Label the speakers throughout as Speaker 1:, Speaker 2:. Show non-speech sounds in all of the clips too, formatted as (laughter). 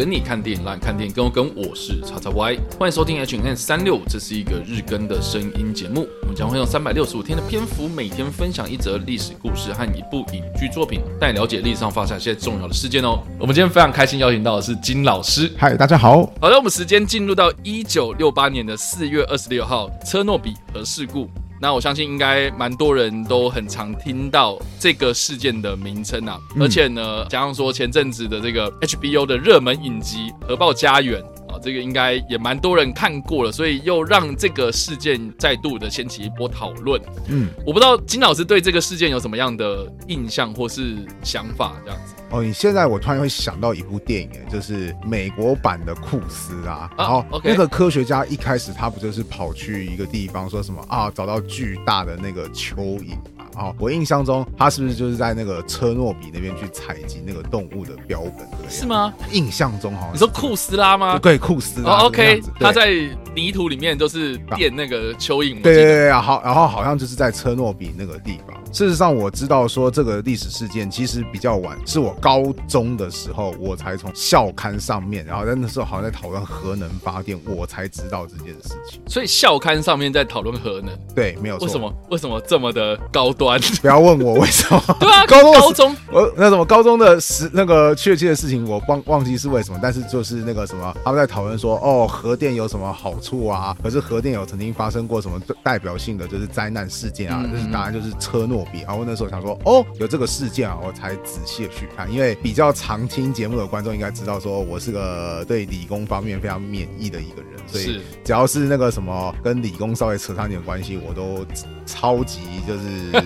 Speaker 1: 跟你看电影，让你看电影跟我跟。我是叉叉 Y，欢迎收听 H N N 三六五，这是一个日更的声音节目。我们将会用三百六十五天的篇幅，每天分享一则历史故事和一部影剧作品，带你了解历史上发生一些重要的事件哦。我们今天非常开心邀请到的是金老师。
Speaker 2: 嗨，大家好。
Speaker 1: 好的，我们时间进入到一九六八年的四月二十六号，车诺比核事故。那我相信应该蛮多人都很常听到这个事件的名称啊，而且呢，加上说前阵子的这个 HBO 的热门影集《核爆家园》啊，这个应该也蛮多人看过了，所以又让这个事件再度的掀起一波讨论。嗯，我不知道金老师对这个事件有什么样的印象或是想法，这样子。
Speaker 2: 哦，你现在我突然会想到一部电影，就是美国版的库斯啊。然后那个科学家一开始他不就是跑去一个地方说什么啊，找到巨大的那个蚯蚓嘛？哦，我印象中他是不是就是在那个车诺比那边去采集那个动物的标本？
Speaker 1: 是吗？
Speaker 2: 印象中好像
Speaker 1: 你说库斯拉吗？
Speaker 2: 对，库斯拉。
Speaker 1: OK，他在泥土里面都是垫那个蚯蚓。
Speaker 2: 对对对，好，然后好像就是在车诺比那个地方。事实上，我知道说这个历史事件其实比较晚，是我高中的时候我才从校刊上面，然后在那时候好像在讨论核能发电，我才知道这件事情。
Speaker 1: 所以校刊上面在讨论核能，
Speaker 2: 对，没有错。
Speaker 1: 为什么？为什么这么的高端？
Speaker 2: 不要问我为什么。
Speaker 1: 对啊，高中高中
Speaker 2: 我那什么高中的时那个确切的事情我忘忘记是为什么，但是就是那个什么他们在讨论说哦核电有什么好处啊？可是核电有曾经发生过什么代表性的就是灾难事件啊？就是当然就是车诺比。然后那时候想说哦有这个事件啊，我才仔细的去看，因为比较常听节目的观众应该知道说我是个对理工方面非常免疫的一个人，所以只要是那个什么跟理工稍微扯上一点关系，我都超级就是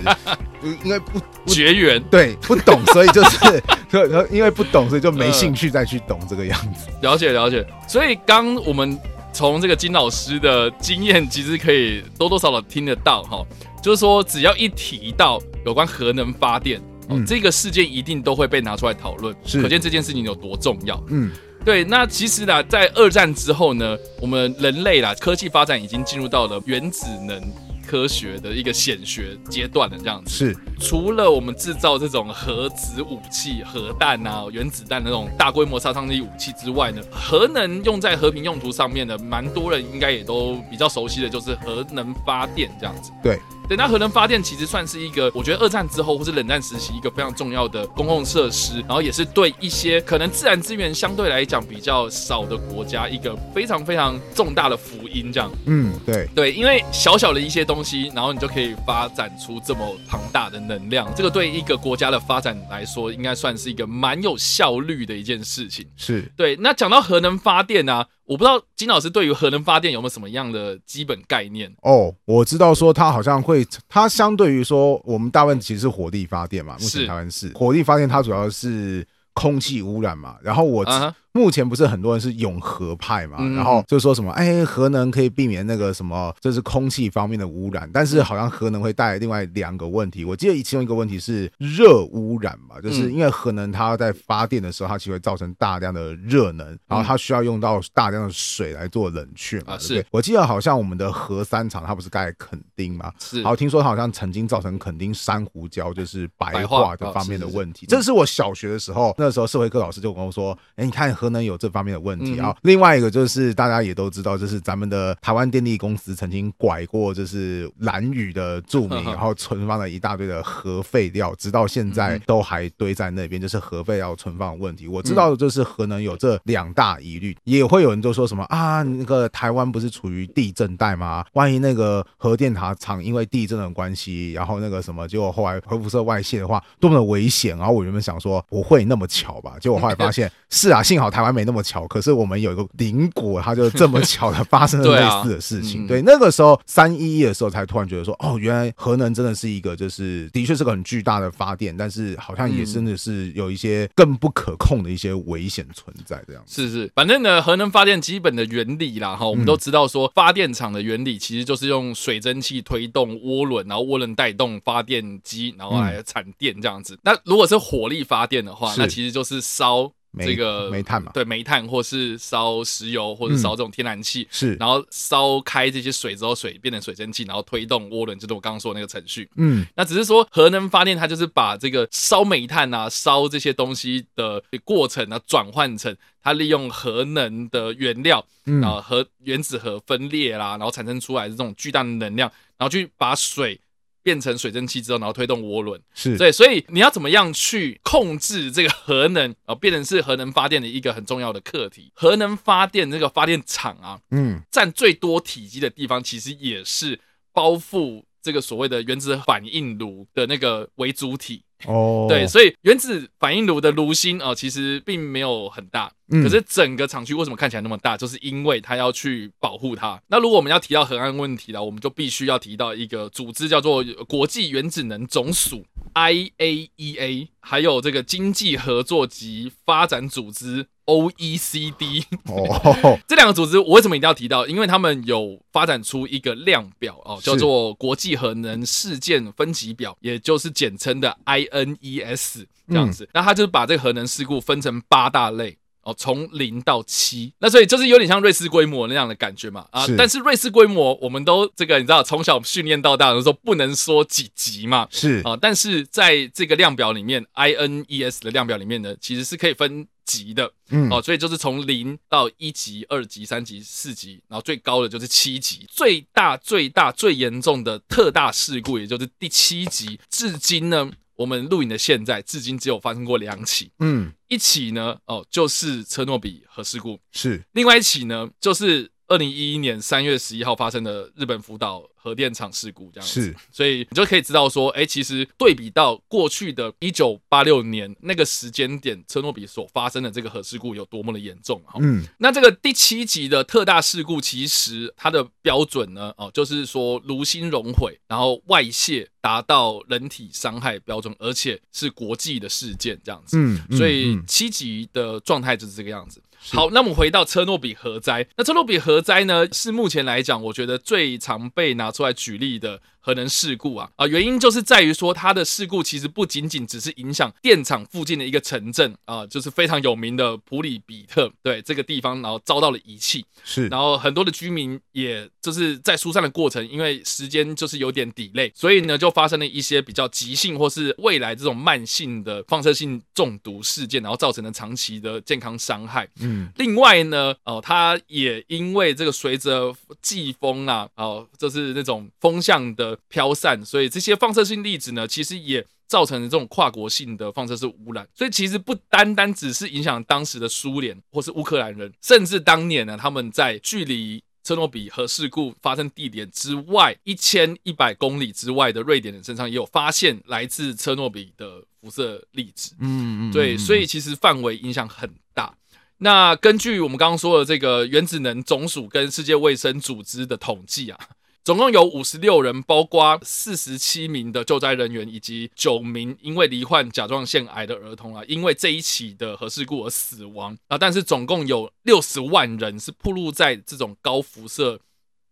Speaker 2: (laughs) 应该不
Speaker 1: 绝缘，
Speaker 2: 对，不懂，所以就是 (laughs) 因为不懂，所以就没兴趣再去懂这个样子。
Speaker 1: 呃、了解了解，所以刚我们从这个金老师的经验，其实可以多多少少听得到哈，就是说只要一提到有关核能发电。嗯，这个事件一定都会被拿出来讨论，是可见这件事情有多重要。嗯，对。那其实呢，在二战之后呢，我们人类啦，科技发展已经进入到了原子能科学的一个显学阶段了。这样子
Speaker 2: 是
Speaker 1: 除了我们制造这种核子武器、核弹啊、原子弹那种大规模杀伤力武器之外呢，核能用在和平用途上面的，蛮多人应该也都比较熟悉的，就是核能发电这样子。
Speaker 2: 对。
Speaker 1: 对，那核能发电其实算是一个，我觉得二战之后或是冷战时期一个非常重要的公共设施，然后也是对一些可能自然资源相对来讲比较少的国家一个非常非常重大的福音。这样，
Speaker 2: 嗯，对
Speaker 1: 对，因为小小的一些东西，然后你就可以发展出这么庞大的能量，这个对一个国家的发展来说，应该算是一个蛮有效率的一件事情。
Speaker 2: 是
Speaker 1: 对。那讲到核能发电呢、啊？我不知道金老师对于核能发电有没有什么样的基本概念？
Speaker 2: 哦，我知道说它好像会，它相对于说我们大部分其实是火力发电嘛，目前台湾是火力发电，它主要是空气污染嘛，然后我。Uh huh. 目前不是很多人是永和派嘛，然后就说什么哎，核能可以避免那个什么，这是空气方面的污染，但是好像核能会带来另外两个问题。我记得其中一个问题是热污染嘛，就是因为核能它在发电的时候，它其实会造成大量的热能，然后它需要用到大量的水来做冷却嘛。是，我记得好像我们的核三厂它不是盖垦丁嘛，是，然后听说它好像曾经造成垦丁珊瑚礁就是白化这方面的问题。这是我小学的时候，那时候社会课老师就跟我说，哎，你看。可能有这方面的问题啊。嗯、另外一个就是大家也都知道，就是咱们的台湾电力公司曾经拐过，就是蓝屿的著名，(laughs) 然后存放了一大堆的核废料，直到现在都还堆在那边，就是核废料存放的问题。我知道的就是核能有这两大疑虑，也会有人就说什么啊，那个台湾不是处于地震带吗？万一那个核电塔厂因为地震的关系，然后那个什么，结果后来核辐射外泄的话，多么的危险。然后我原本想说不会那么巧吧，结果后来发现 (laughs) 是啊，幸好。台湾没那么巧，可是我们有一个邻国，它就这么巧的发生了 (laughs) 类似的事情。对，啊嗯、对，那个时候三一一的时候，才突然觉得说，哦，原来核能真的是一个，就是的确是个很巨大的发电，但是好像也真的是有一些更不可控的一些危险存在。这样
Speaker 1: 是是，反正呢，核能发电基本的原理啦，哈，我们都知道说，发电厂的原理其实就是用水蒸气推动涡轮，然后涡轮带动发电机，然后来产电这样子。嗯、那如果是火力发电的话，那其实就是烧。这个
Speaker 2: 煤炭嘛，
Speaker 1: 对，煤炭或是烧石油或者烧这种天然气，
Speaker 2: 嗯、是，
Speaker 1: 然后烧开这些水之后，水变成水蒸气，然后推动涡轮，就是我刚刚说的那个程序。
Speaker 2: 嗯，
Speaker 1: 那只是说核能发电，它就是把这个烧煤炭啊、烧这些东西的过程啊，转换成它利用核能的原料，然后核原子核分裂啦，然后产生出来的这种巨大的能量，然后去把水。变成水蒸气之后，然后推动涡轮，
Speaker 2: 是
Speaker 1: 对，所以你要怎么样去控制这个核能啊？(laughs) 变成是核能发电的一个很重要的课题。核能发电这个发电厂啊，嗯，占最多体积的地方，其实也是包覆这个所谓的原子反应炉的那个为主体。
Speaker 2: 哦，
Speaker 1: 对，所以原子反应炉的炉心啊，其实并没有很大，可是整个厂区为什么看起来那么大？就是因为它要去保护它。那如果我们要提到核安问题了，我们就必须要提到一个组织，叫做国际原子能总署 （IAEA），还有这个经济合作及发展组织。O E C D，哦，(laughs) 这两个组织我为什么一定要提到？因为他们有发展出一个量表哦，叫做国际核能事件分级表，也就是简称的 I N E S 这样子。那他就是把这个核能事故分成八大类哦，从零到七。那所以就是有点像瑞士规模那样的感觉嘛啊。但是瑞士规模我们都这个你知道，从小训练到大的时候不能说几级嘛，
Speaker 2: 是
Speaker 1: 啊。但是在这个量表里面，I N E S 的量表里面呢，其实是可以分。级的，嗯，哦，所以就是从零到一级、二级、三级、四级，然后最高的就是七级，最大、最大、最严重的特大事故，也就是第七级。至今呢，我们录影的现在，至今只有发生过两起，嗯，一起呢，哦，就是车诺比核事故，
Speaker 2: 是，
Speaker 1: 另外一起呢，就是二零一一年三月十一号发生的日本福岛。核电厂事故这样子，
Speaker 2: 是，
Speaker 1: 所以你就可以知道说，哎、欸，其实对比到过去的一九八六年那个时间点，车诺比所发生的这个核事故有多么的严重哈。嗯，那这个第七级的特大事故，其实它的标准呢，哦，就是说炉心熔毁，然后外泄达到人体伤害标准，而且是国际的事件这样子。嗯，所以七级的状态就是这个样子。好，那我们回到车诺比核灾，那车诺比核灾呢，是目前来讲，我觉得最常被拿出来举例的。核能事故啊啊，原因就是在于说，它的事故其实不仅仅只是影响电厂附近的一个城镇啊，就是非常有名的普里比特，对这个地方，然后遭到了遗弃，
Speaker 2: 是，
Speaker 1: 然后很多的居民也就是在疏散的过程，因为时间就是有点 delay，所以呢，就发生了一些比较急性或是未来这种慢性的放射性中毒事件，然后造成了长期的健康伤害。嗯，另外呢，哦，它也因为这个随着季风啊，哦，就是那种风向的。飘散，所以这些放射性粒子呢，其实也造成了这种跨国性的放射性污染。所以其实不单单只是影响当时的苏联或是乌克兰人，甚至当年呢，他们在距离车诺比核事故发生地点之外一千一百公里之外的瑞典人身上，也有发现来自车诺比的辐射粒子。嗯嗯，对，所以其实范围影响很大。那根据我们刚刚说的这个原子能总署跟世界卫生组织的统计啊。总共有五十六人，包括四十七名的救灾人员以及九名因为罹患甲状腺癌的儿童啊，因为这一起的核事故而死亡啊。但是总共有六十万人是暴露在这种高辐射。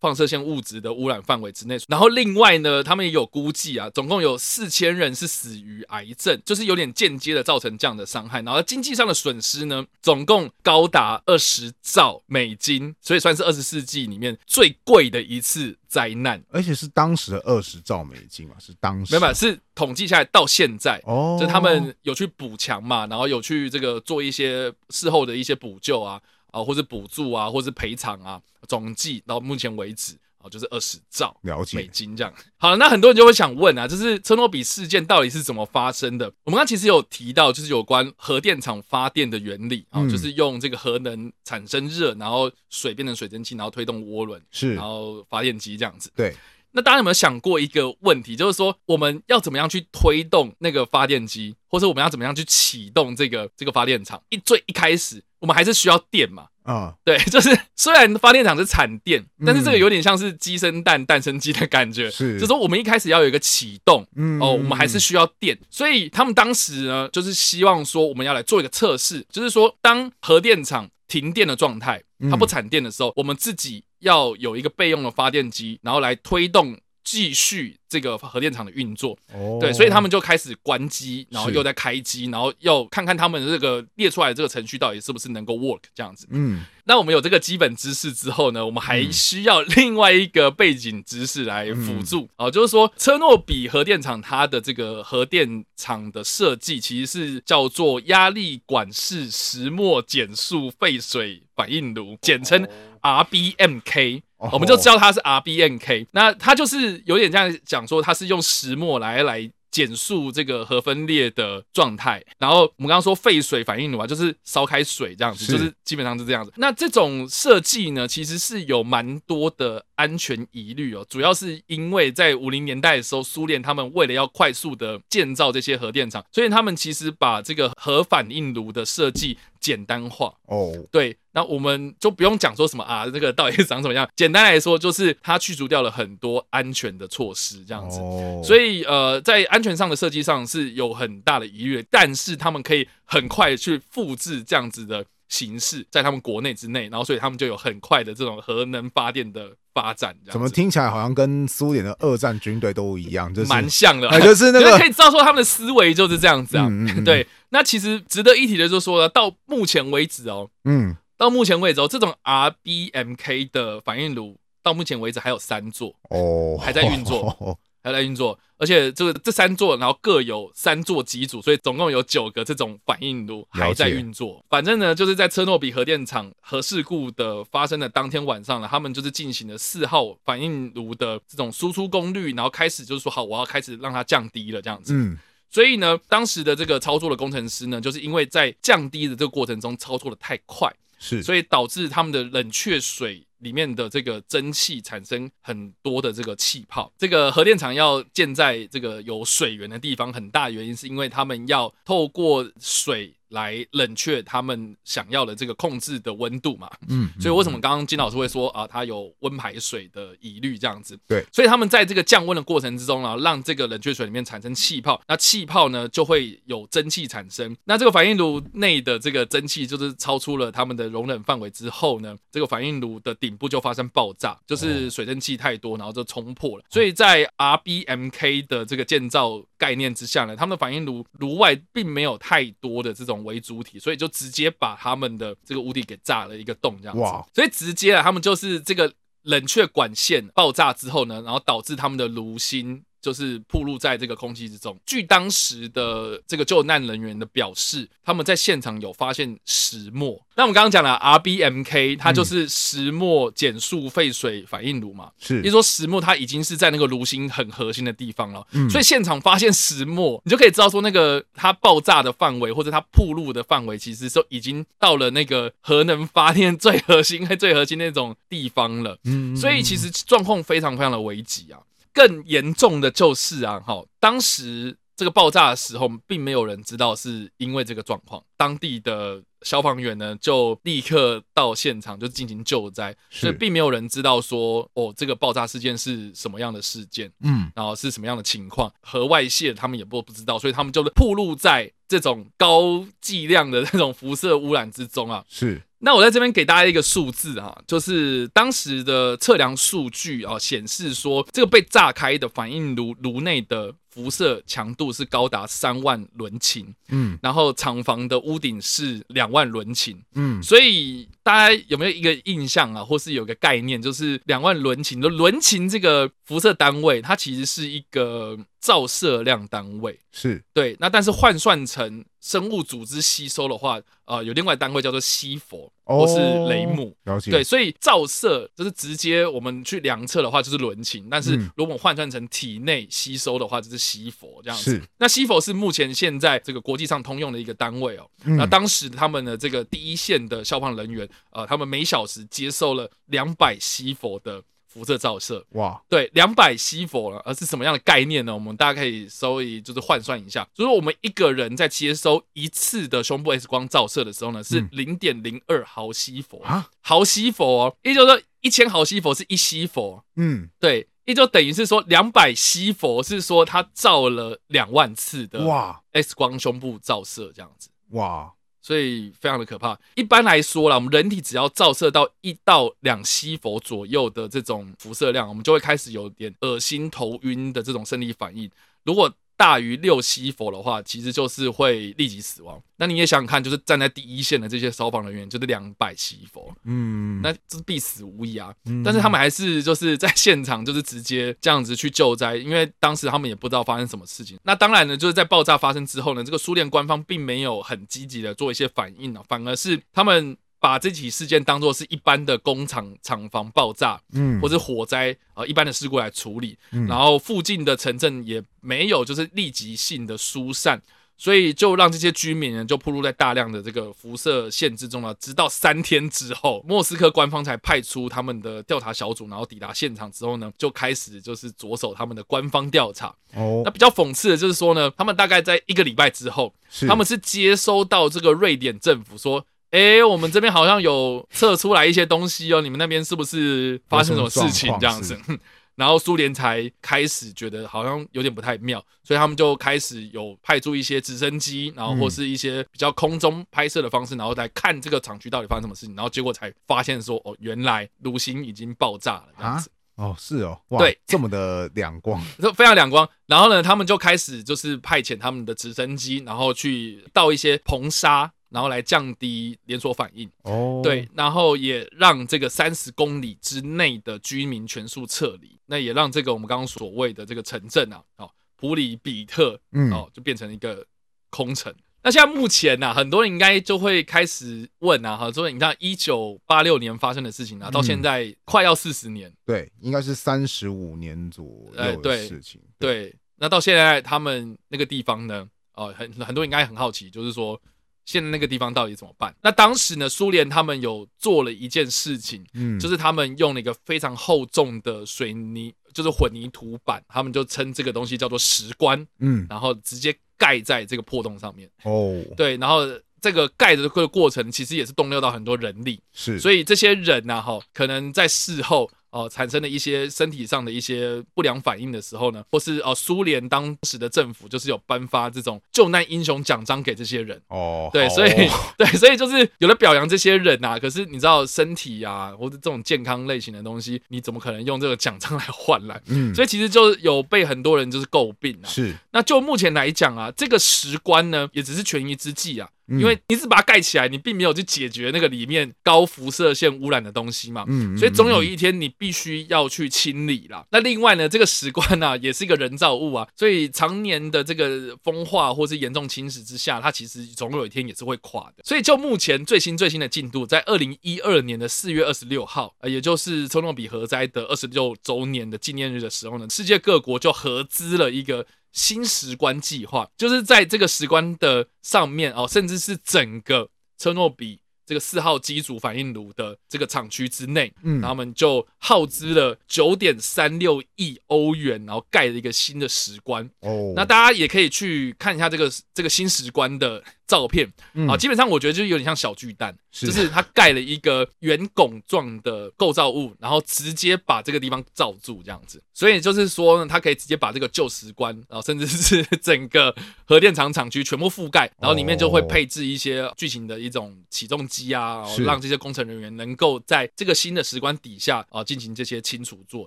Speaker 1: 放射性物质的污染范围之内，然后另外呢，他们也有估计啊，总共有四千人是死于癌症，就是有点间接的造成这样的伤害。然后经济上的损失呢，总共高达二十兆美金，所以算是二十世纪里面最贵的一次灾难，
Speaker 2: 而且是当时的二十兆美金嘛，是当时
Speaker 1: 没有，没有，是统计下来到现在哦，就他们有去补强嘛，然后有去这个做一些事后的一些补救啊。啊，或是补助啊，或是赔偿啊，总计到目前为止啊，就是二十兆美金这样。好，那很多人就会想问啊，就是车诺比事件到底是怎么发生的？我们刚其实有提到，就是有关核电厂发电的原理啊，就是用这个核能产生热，然后水变成水蒸气，然后推动涡轮，
Speaker 2: 是，
Speaker 1: 然后发电机这样子。
Speaker 2: 对。
Speaker 1: 那大家有没有想过一个问题，就是说我们要怎么样去推动那个发电机，或者我们要怎么样去启动这个这个发电厂？一最一开始。我们还是需要电嘛？啊，(laughs) 对，就是虽然发电厂是产电，但是这个有点像是鸡生蛋，蛋生鸡的感觉。是，就是说我们一开始要有一个启动，嗯，哦，我们还是需要电。所以他们当时呢，就是希望说我们要来做一个测试，就是说当核电厂停电的状态，它不产电的时候，我们自己要有一个备用的发电机，然后来推动继续这个核电厂的运作。
Speaker 2: 哦，
Speaker 1: 对，所以他们就开始关机，然后又在开机，然后要看看他们这个列出来的这个程序到底是不是能够 work 这样子。
Speaker 2: 嗯，
Speaker 1: 那我们有这个基本知识之后呢，我们还需要另外一个背景知识来辅助。啊，就是说车诺比核电厂它的这个核电厂的设计其实是叫做压力管式石墨减速废水反应炉，简称 RBMK。我们就知道它是 RBMK，那它就是有点这样讲说，它是用石墨来来减速这个核分裂的状态。然后我们刚刚说沸水反应炉啊，就是烧开水这样子，就是基本上是这样子。那这种设计呢，其实是有蛮多的安全疑虑哦，主要是因为在五零年代的时候，苏联他们为了要快速的建造这些核电厂，所以他们其实把这个核反应炉的设计简单化
Speaker 2: 哦。对。
Speaker 1: 那我们就不用讲说什么啊，这个到底是长怎么样？(laughs) 简单来说，就是它去除掉了很多安全的措施，这样子。所以呃，在安全上的设计上是有很大的疑虑，但是他们可以很快去复制这样子的形式，在他们国内之内，然后所以他们就有很快的这种核能发电的发展。怎
Speaker 2: 么听起来好像跟苏联的二战军队都一样，就是
Speaker 1: 蛮像的，
Speaker 2: 就是那个
Speaker 1: 可以知道说他们的思维就是这样子啊。对，那其实值得一提的就是说呢，到目前为止哦，嗯。到目前为止，这种 RBMK 的反应炉到目前为止还有三座哦，还在运作，(laughs) 还在运作，而且这个这三座，然后各有三座机组，所以总共有九个这种反应炉还在运作。反正呢，就是在车诺比核电厂核事故的发生的当天晚上呢，他们就是进行了四号反应炉的这种输出功率，然后开始就是说好，我要开始让它降低了这样子。嗯，所以呢，当时的这个操作的工程师呢，就是因为在降低的这个过程中操作的太快。
Speaker 2: 是，
Speaker 1: 所以导致他们的冷却水里面的这个蒸汽产生很多的这个气泡。这个核电厂要建在这个有水源的地方，很大原因是因为他们要透过水。来冷却他们想要的这个控制的温度嘛，嗯，所以为什么刚刚金老师会说啊，它有温排水的疑虑这样子？
Speaker 2: 对，
Speaker 1: 所以他们在这个降温的过程之中啊，让这个冷却水里面产生气泡，那气泡呢就会有蒸汽产生，那这个反应炉内的这个蒸汽就是超出了他们的容忍范围之后呢，这个反应炉的顶部就发生爆炸，就是水蒸气太多，然后就冲破了。所以在 RBMK 的这个建造概念之下呢，他们的反应炉炉外并没有太多的这种为主体，所以就直接把他们的这个屋顶给炸了一个洞，这样子。哇！所以直接啊，他们就是这个冷却管线爆炸之后呢，然后导致他们的炉心。就是暴露在这个空气之中。据当时的这个救难人员的表示，他们在现场有发现石墨。那我们刚刚讲了 RBMK，它就是石墨减速沸水反应炉嘛。是，也就是说石墨它已经是在那个炉心很核心的地方了。嗯，所以现场发现石墨，你就可以知道说那个它爆炸的范围或者它暴露的范围，其实都已经到了那个核能发电 (laughs) 最核心、最核心那种地方了。嗯，所以其实状况非常非常的危急啊。更严重的就是啊，哈，当时这个爆炸的时候，并没有人知道是因为这个状况。当地的消防员呢，就立刻到现场就进行救灾，所以并没有人知道说，哦，这个爆炸事件是什么样的事件，嗯，然后是什么样的情况，核外泄他们也不不知道，所以他们就是暴露在这种高剂量的这种辐射污染之中啊，
Speaker 2: 是。
Speaker 1: 那我在这边给大家一个数字啊，就是当时的测量数据啊，显示说这个被炸开的反应炉炉内的辐射强度是高达三万伦琴，嗯，然后厂房的屋顶是两万伦琴，嗯，所以大家有没有一个印象啊，或是有个概念，就是两万伦琴的伦琴这个辐射单位，它其实是一个照射量单位，
Speaker 2: 是。
Speaker 1: 对，那但是换算成生物组织吸收的话，呃，有另外单位叫做西弗。或是雷姆，
Speaker 2: 了解。
Speaker 1: 对，所以照射就是直接我们去量测的话就是伦琴，但是如果换算成体内吸收的话就是西佛这样子。是，那西佛是目前现在这个国际上通用的一个单位哦。那当时他们的这个第一线的消防人员，呃，他们每小时接受了两百西佛的。辐射照射，哇，对，两百西弗了，而是什么样的概念呢？我们大家可以稍微就是换算一下，就是我们一个人在接收一次的胸部 X 光照射的时候呢，是零点零二毫西弗啊，毫西弗哦，也就是说一千毫西弗是一西弗，嗯，对，也就等于是说两百西佛是说它照了两万次的哇。X 光胸部照射这样子，哇。所以非常的可怕。一般来说啦，我们人体只要照射到一到两西弗左右的这种辐射量，我们就会开始有点恶心、头晕的这种生理反应。如果大于六西佛的话，其实就是会立即死亡。那你也想想看，就是站在第一线的这些消防人员，就是两百西佛，嗯，那这是必死无疑啊。嗯、但是他们还是就是在现场，就是直接这样子去救灾，因为当时他们也不知道发生什么事情。那当然呢，就是在爆炸发生之后呢，这个苏联官方并没有很积极的做一些反应啊，反而是他们。把这起事件当做是一般的工厂厂房爆炸，嗯，或者火灾呃一般的事故来处理，嗯，然后附近的城镇也没有就是立即性的疏散，所以就让这些居民呢就暴露在大量的这个辐射线之中了。直到三天之后，莫斯科官方才派出他们的调查小组，然后抵达现场之后呢，就开始就是着手他们的官方调查。哦，那比较讽刺的就是说呢，他们大概在一个礼拜之后，他们是接收到这个瑞典政府说。哎、欸，我们这边好像有测出来一些东西哦，你们那边是不是发生什么事情这样子？(laughs) 然后苏联才开始觉得好像有点不太妙，所以他们就开始有派出一些直升机，然后或是一些比较空中拍摄的方式，然后来看这个厂区到底发生什么事情，然后结果才发现说，哦，原来炉芯已经爆炸了这样子。
Speaker 2: 哦，是哦，哇，
Speaker 1: 对，
Speaker 2: 这么的两光，(laughs)
Speaker 1: 非常两光。然后呢，他们就开始就是派遣他们的直升机，然后去倒一些硼砂。然后来降低连锁反应。哦，对，然后也让这个三十公里之内的居民全数撤离，那也让这个我们刚刚所谓的这个城镇啊，哦，普里比特，嗯，哦，就变成一个空城。嗯、那现在目前呢、啊，很多人应该就会开始问啊，哈，说你看一九八六年发生的事情啊，到现在快要四十年，
Speaker 2: 嗯、对，应该是三十五年左右的事情，
Speaker 1: 对，对，那到现在他们那个地方呢，哦，很很多人应该很好奇，就是说。现在那个地方到底怎么办？那当时呢，苏联他们有做了一件事情，嗯，就是他们用了一个非常厚重的水泥，就是混凝土板，他们就称这个东西叫做石棺，嗯，然后直接盖在这个破洞上面。哦，对，然后这个盖的这个过程其实也是动用到很多人力，是，所以这些人呢，哈，可能在事后。哦，产生了一些身体上的一些不良反应的时候呢，或是哦，苏联当时的政府就是有颁发这种救难英雄奖章给这些人哦，对，所以 (laughs) 对，所以就是有了表扬这些人呐、啊。可是你知道身体啊，或者这种健康类型的东西，你怎么可能用这个奖章来换来？嗯，所以其实就有被很多人就是诟病啊。是，那就目前来讲啊，这个石棺呢，也只是权宜之计啊。因为你是把它盖起来，你并没有去解决那个里面高辐射线污染的东西嘛，嗯，所以总有一天你必须要去清理啦。那另外呢，这个石棺呢也是一个人造物啊，(laughs) 所以常年的这个风化或是严重侵蚀之下，它其实总有一天也是会垮的。所以就目前最新最新的进度，在二零一二年的四月二十六号，呃，也就是车诺比核灾的二十六周年的纪念日的时候呢，世界各国就合资了一个。新石棺计划就是在这个石棺的上面哦，甚至是整个车诺比这个四号机组反应炉的这个厂区之内，嗯，然后他们就耗资了九点三六亿欧元，然后盖了一个新的石棺。哦，那大家也可以去看一下这个这个新石棺的照片啊，基本上我觉得就有点像小巨蛋。就是它盖了一个圆拱状的构造物，然后直接把这个地方罩住这样子，所以就是说呢，它可以直接把这个旧石棺，然后甚至是整个核电厂厂区全部覆盖，然后里面就会配置一些巨型的一种起重机啊，让这些工程人员能够在这个新的石棺底下啊进行这些清除作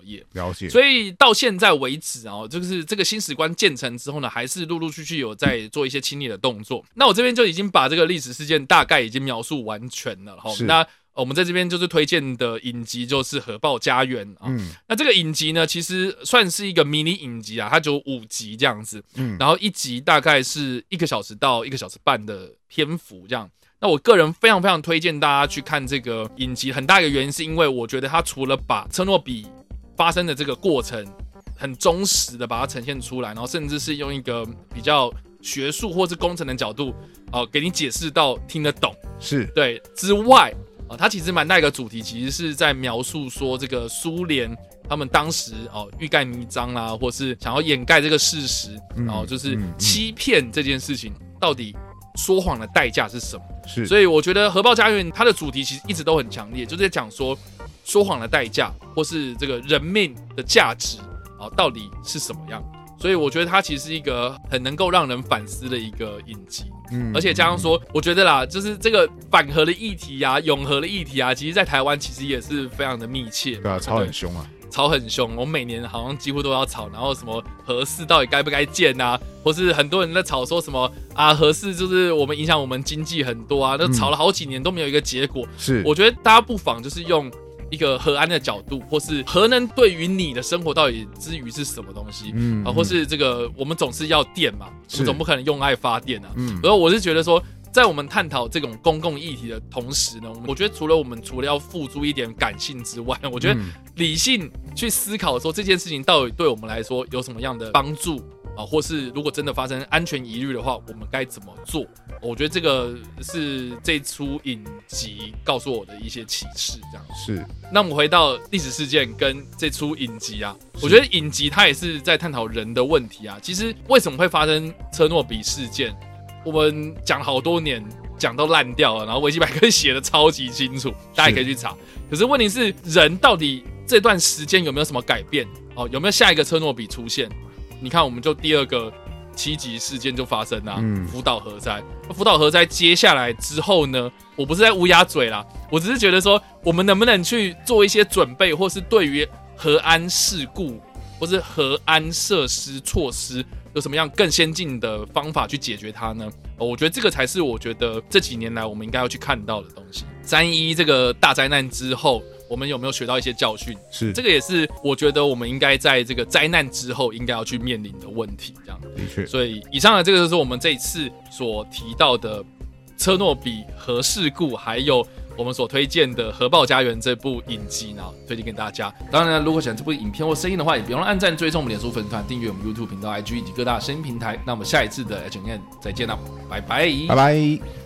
Speaker 1: 业。了解。所以到现在为止啊，就是这个新石棺建成之后呢，还是陆陆续续有在做一些清理的动作。那我这边就已经把这个历史事件大概已经描述完。全了哈，那我们在这边就是推荐的影集就是《核爆家园》啊。嗯，那这个影集呢，其实算是一个迷你影集啊，它只有五集这样子。嗯，然后一集大概是一个小时到一个小时半的篇幅这样。那我个人非常非常推荐大家去看这个影集，很大一个原因是因为我觉得它除了把车诺比发生的这个过程很忠实的把它呈现出来，然后甚至是用一个比较学术或是工程的角度。哦，给你解释到听得懂是对之外啊，它其实蛮大一个主题，其实是在描述说这个苏联他们当时哦欲盖弥彰啦，或是想要掩盖这个事实，然后就是欺骗这件事情到底说谎的代价是什么？是，所以我觉得《核爆家园》它的主题其实一直都很强烈，就是在讲说说谎的代价或是这个人命的价值啊，到底是什么样？所以我觉得它其实是一个很能够让人反思的一个影集。嗯，而且加上说，我觉得啦，就是这个反核的议题啊，永和的议题啊，其实在台湾其实也是非常的密切。
Speaker 2: 对啊，吵很凶啊，
Speaker 1: 吵很凶。我们每年好像几乎都要吵，然后什么核四到底该不该建啊，或是很多人在吵说什么啊，核四就是我们影响我们经济很多啊，那吵了好几年都没有一个结果。
Speaker 2: 是，
Speaker 1: 我觉得大家不妨就是用。一个核安的角度，或是核能对于你的生活到底之余是什么东西？嗯啊，或是这个我们总是要电嘛，我们总不可能用爱发电啊。嗯，然后我是觉得说，在我们探讨这种公共议题的同时呢，我觉得除了我们除了要付诸一点感性之外，我觉得理性去思考说这件事情到底对我们来说有什么样的帮助。啊，或是如果真的发生安全疑虑的话，我们该怎么做？我觉得这个是这出影集告诉我的一些启示。这样
Speaker 2: 是。
Speaker 1: 那我们回到历史事件跟这出影集啊，我觉得影集它也是在探讨人的问题啊。其实为什么会发生车诺比事件？我们讲好多年，讲到烂掉了，然后维基百科 (laughs) 写的超级清楚，大家也可以去查。可是问题是，人到底这段时间有没有什么改变？哦，有没有下一个车诺比出现？你看，我们就第二个七级事件就发生了，嗯，福岛核灾。福岛核灾接下来之后呢，我不是在乌鸦嘴啦，我只是觉得说，我们能不能去做一些准备，或是对于核安事故或是核安设施措施有什么样更先进的方法去解决它呢？我觉得这个才是我觉得这几年来我们应该要去看到的东西。三一这个大灾难之后。我们有没有学到一些教训？
Speaker 2: 是，
Speaker 1: 这个也是我觉得我们应该在这个灾难之后应该要去面临的问题。这样
Speaker 2: 的确，
Speaker 1: 所以以上的这个就是我们这一次所提到的车诺比核事故，还有我们所推荐的《核爆家园》这部影集呢，推荐给大家。当然，如果喜欢这部影片或声音的话，也别忘了按赞、追踪我们脸书粉丝团、订阅我们 YouTube 频道、IG 以及各大声音平台。那我们下一次的 H N 再见了，拜拜，
Speaker 2: 拜拜。